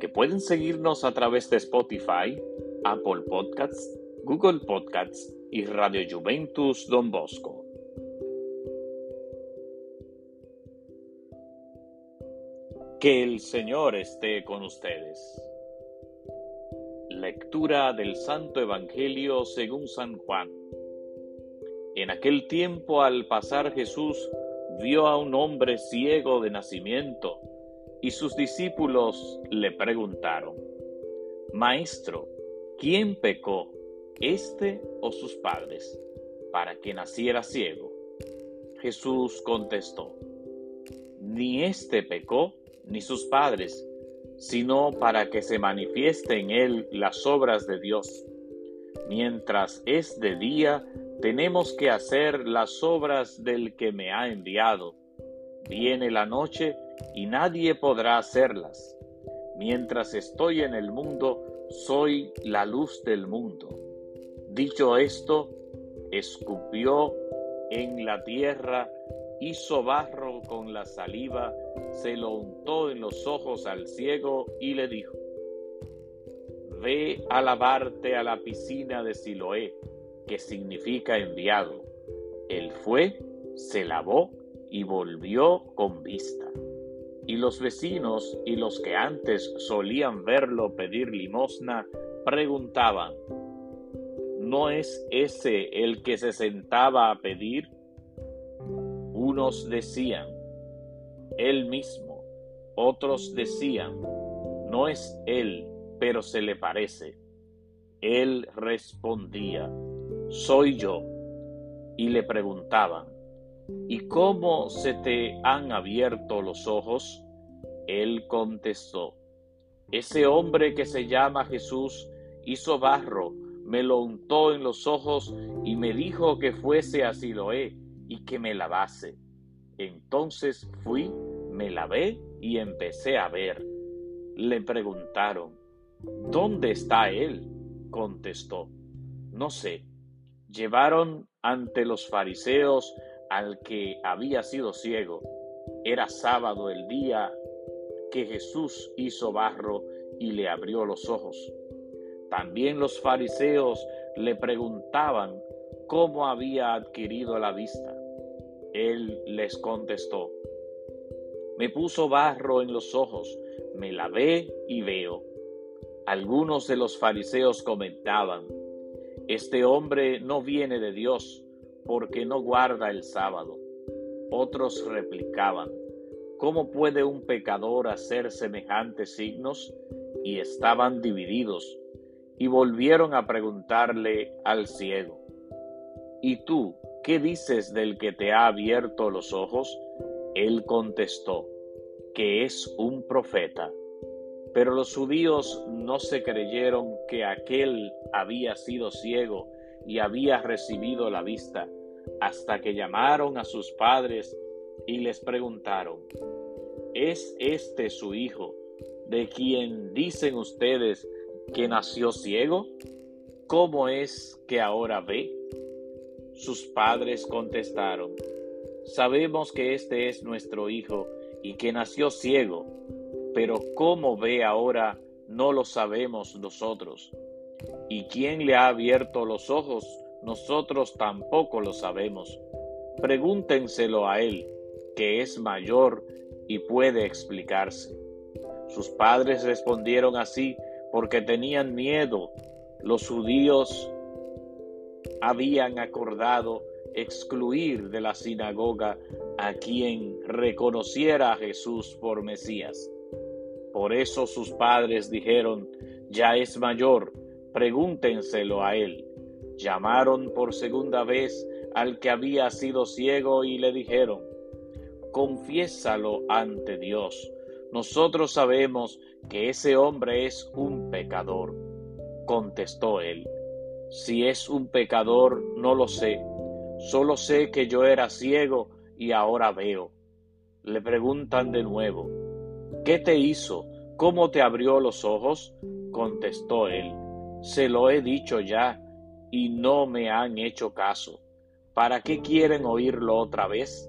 que pueden seguirnos a través de Spotify, Apple Podcasts, Google Podcasts y Radio Juventus Don Bosco. Que el Señor esté con ustedes. Lectura del Santo Evangelio según San Juan. En aquel tiempo al pasar Jesús vio a un hombre ciego de nacimiento y sus discípulos le preguntaron, Maestro, ¿quién pecó? este o sus padres, para que naciera ciego? Jesús contestó, ni éste pecó, ni sus padres, sino para que se manifieste en él las obras de Dios. Mientras es de día, tenemos que hacer las obras del que me ha enviado. Viene la noche y nadie podrá hacerlas. Mientras estoy en el mundo, soy la luz del mundo. Dicho esto, escupió en la tierra, hizo barro con la saliva, se lo untó en los ojos al ciego y le dijo, Ve a lavarte a la piscina de Siloé, que significa enviado. Él fue, se lavó y volvió con vista. Y los vecinos y los que antes solían verlo pedir limosna preguntaban, ¿No es ese el que se sentaba a pedir? Unos decían, Él mismo. Otros decían, No es Él, pero se le parece. Él respondía, Soy yo. Y le preguntaban, ¿Y cómo se te han abierto los ojos? Él contestó, Ese hombre que se llama Jesús hizo barro me lo untó en los ojos y me dijo que fuese a Siloé y que me lavase. Entonces fui, me lavé y empecé a ver. Le preguntaron, ¿Dónde está él? Contestó, no sé. Llevaron ante los fariseos al que había sido ciego. Era sábado el día que Jesús hizo barro y le abrió los ojos. También los fariseos le preguntaban cómo había adquirido la vista. Él les contestó, me puso barro en los ojos, me lavé y veo. Algunos de los fariseos comentaban, este hombre no viene de Dios porque no guarda el sábado. Otros replicaban, ¿cómo puede un pecador hacer semejantes signos? Y estaban divididos y volvieron a preguntarle al ciego, ¿Y tú qué dices del que te ha abierto los ojos? Él contestó, que es un profeta. Pero los judíos no se creyeron que aquel había sido ciego y había recibido la vista, hasta que llamaron a sus padres y les preguntaron, ¿es este su hijo, de quien dicen ustedes que nació ciego? ¿Cómo es que ahora ve? Sus padres contestaron, Sabemos que este es nuestro hijo y que nació ciego, pero cómo ve ahora no lo sabemos nosotros. ¿Y quién le ha abierto los ojos? Nosotros tampoco lo sabemos. Pregúntenselo a él, que es mayor y puede explicarse. Sus padres respondieron así porque tenían miedo. Los judíos habían acordado excluir de la sinagoga a quien reconociera a Jesús por Mesías. Por eso sus padres dijeron, ya es mayor, pregúntenselo a él. Llamaron por segunda vez al que había sido ciego y le dijeron, confiésalo ante Dios. Nosotros sabemos que ese hombre es un pecador. Contestó él, si es un pecador, no lo sé. Solo sé que yo era ciego y ahora veo. Le preguntan de nuevo, ¿qué te hizo? ¿Cómo te abrió los ojos? Contestó él, se lo he dicho ya y no me han hecho caso. ¿Para qué quieren oírlo otra vez?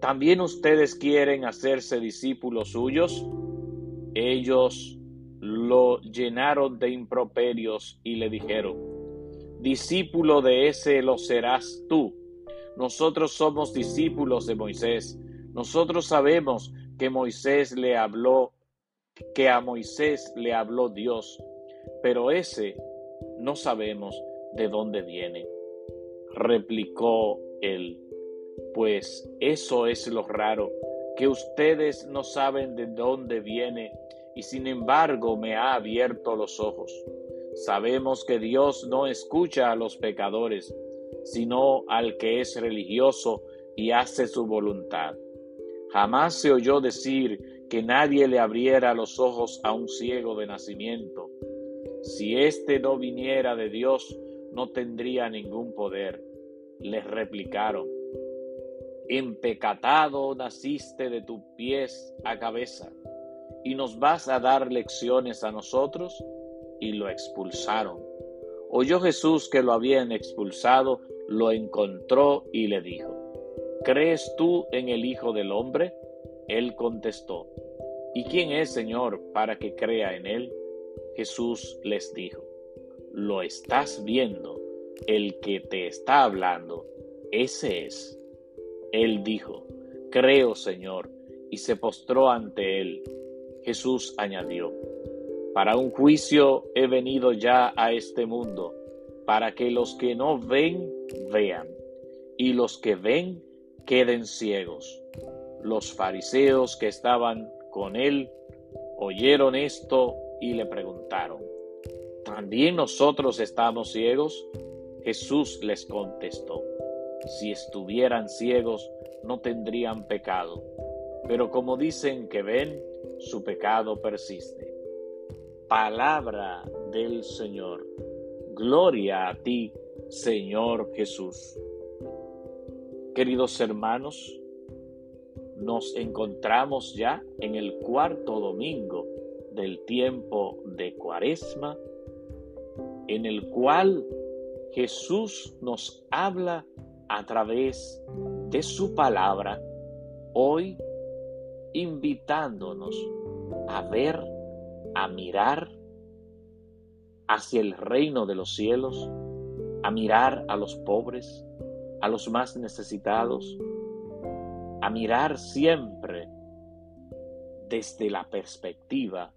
¿También ustedes quieren hacerse discípulos suyos? Ellos lo llenaron de improperios y le dijeron, discípulo de ese lo serás tú. Nosotros somos discípulos de Moisés. Nosotros sabemos que Moisés le habló, que a Moisés le habló Dios, pero ese no sabemos de dónde viene. Replicó él, pues eso es lo raro, que ustedes no saben de dónde viene y sin embargo me ha abierto los ojos. Sabemos que Dios no escucha a los pecadores, sino al que es religioso y hace su voluntad. Jamás se oyó decir que nadie le abriera los ojos a un ciego de nacimiento. Si éste no viniera de Dios, no tendría ningún poder. Les replicaron, empecatado naciste de tus pies a cabeza, y nos vas a dar lecciones a nosotros y lo expulsaron. Oyó Jesús que lo habían expulsado, lo encontró y le dijo, ¿crees tú en el Hijo del Hombre? Él contestó, ¿y quién es, Señor, para que crea en él? Jesús les dijo, lo estás viendo, el que te está hablando, ese es. Él dijo, creo, Señor, y se postró ante él. Jesús añadió, para un juicio he venido ya a este mundo, para que los que no ven, vean, y los que ven, queden ciegos. Los fariseos que estaban con él oyeron esto y le preguntaron, ¿también nosotros estamos ciegos? Jesús les contestó, si estuvieran ciegos no tendrían pecado, pero como dicen que ven, su pecado persiste. Palabra del Señor. Gloria a ti, Señor Jesús. Queridos hermanos, nos encontramos ya en el cuarto domingo del tiempo de Cuaresma, en el cual Jesús nos habla a través de su palabra, hoy invitándonos a ver a mirar hacia el reino de los cielos, a mirar a los pobres, a los más necesitados, a mirar siempre desde la perspectiva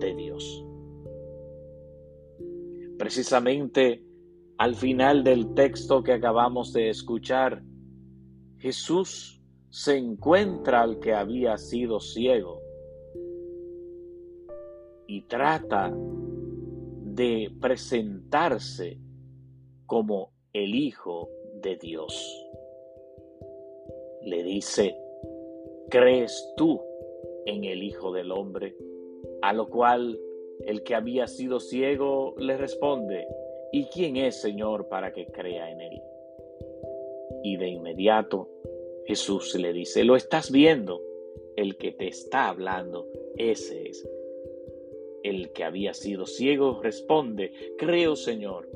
de Dios. Precisamente al final del texto que acabamos de escuchar, Jesús se encuentra al que había sido ciego y trata de presentarse como el Hijo de Dios. Le dice, ¿crees tú en el Hijo del Hombre? A lo cual el que había sido ciego le responde, ¿y quién es Señor para que crea en él? Y de inmediato Jesús le dice, lo estás viendo, el que te está hablando, ese es el que había sido ciego responde, creo Señor,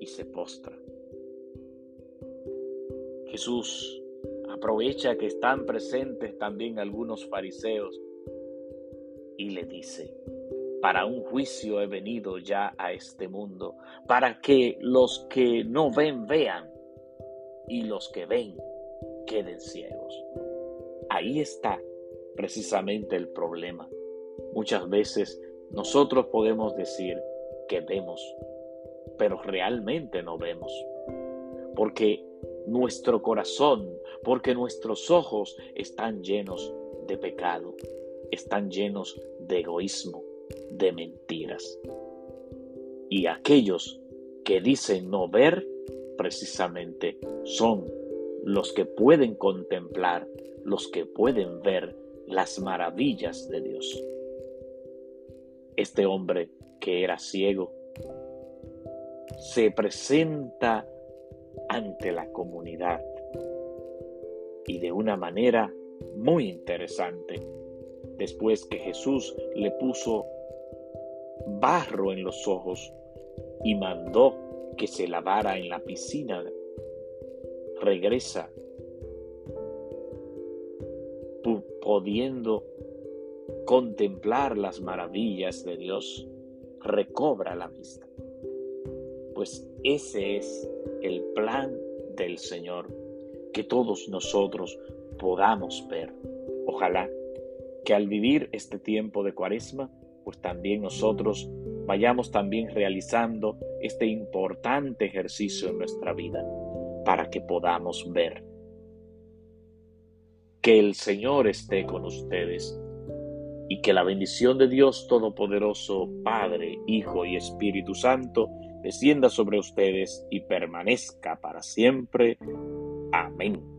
y se postra. Jesús aprovecha que están presentes también algunos fariseos y le dice, para un juicio he venido ya a este mundo, para que los que no ven vean y los que ven queden ciegos. Ahí está precisamente el problema. Muchas veces nosotros podemos decir que vemos, pero realmente no vemos. Porque nuestro corazón, porque nuestros ojos están llenos de pecado, están llenos de egoísmo, de mentiras. Y aquellos que dicen no ver, precisamente son los que pueden contemplar, los que pueden ver las maravillas de Dios. Este hombre que era ciego se presenta ante la comunidad y de una manera muy interesante. Después que Jesús le puso barro en los ojos y mandó que se lavara en la piscina, regresa pudiendo contemplar las maravillas de Dios, recobra la vista. Pues ese es el plan del Señor, que todos nosotros podamos ver. Ojalá que al vivir este tiempo de cuaresma, pues también nosotros vayamos también realizando este importante ejercicio en nuestra vida para que podamos ver. Que el Señor esté con ustedes y que la bendición de Dios Todopoderoso, Padre, Hijo y Espíritu Santo, descienda sobre ustedes y permanezca para siempre. Amén.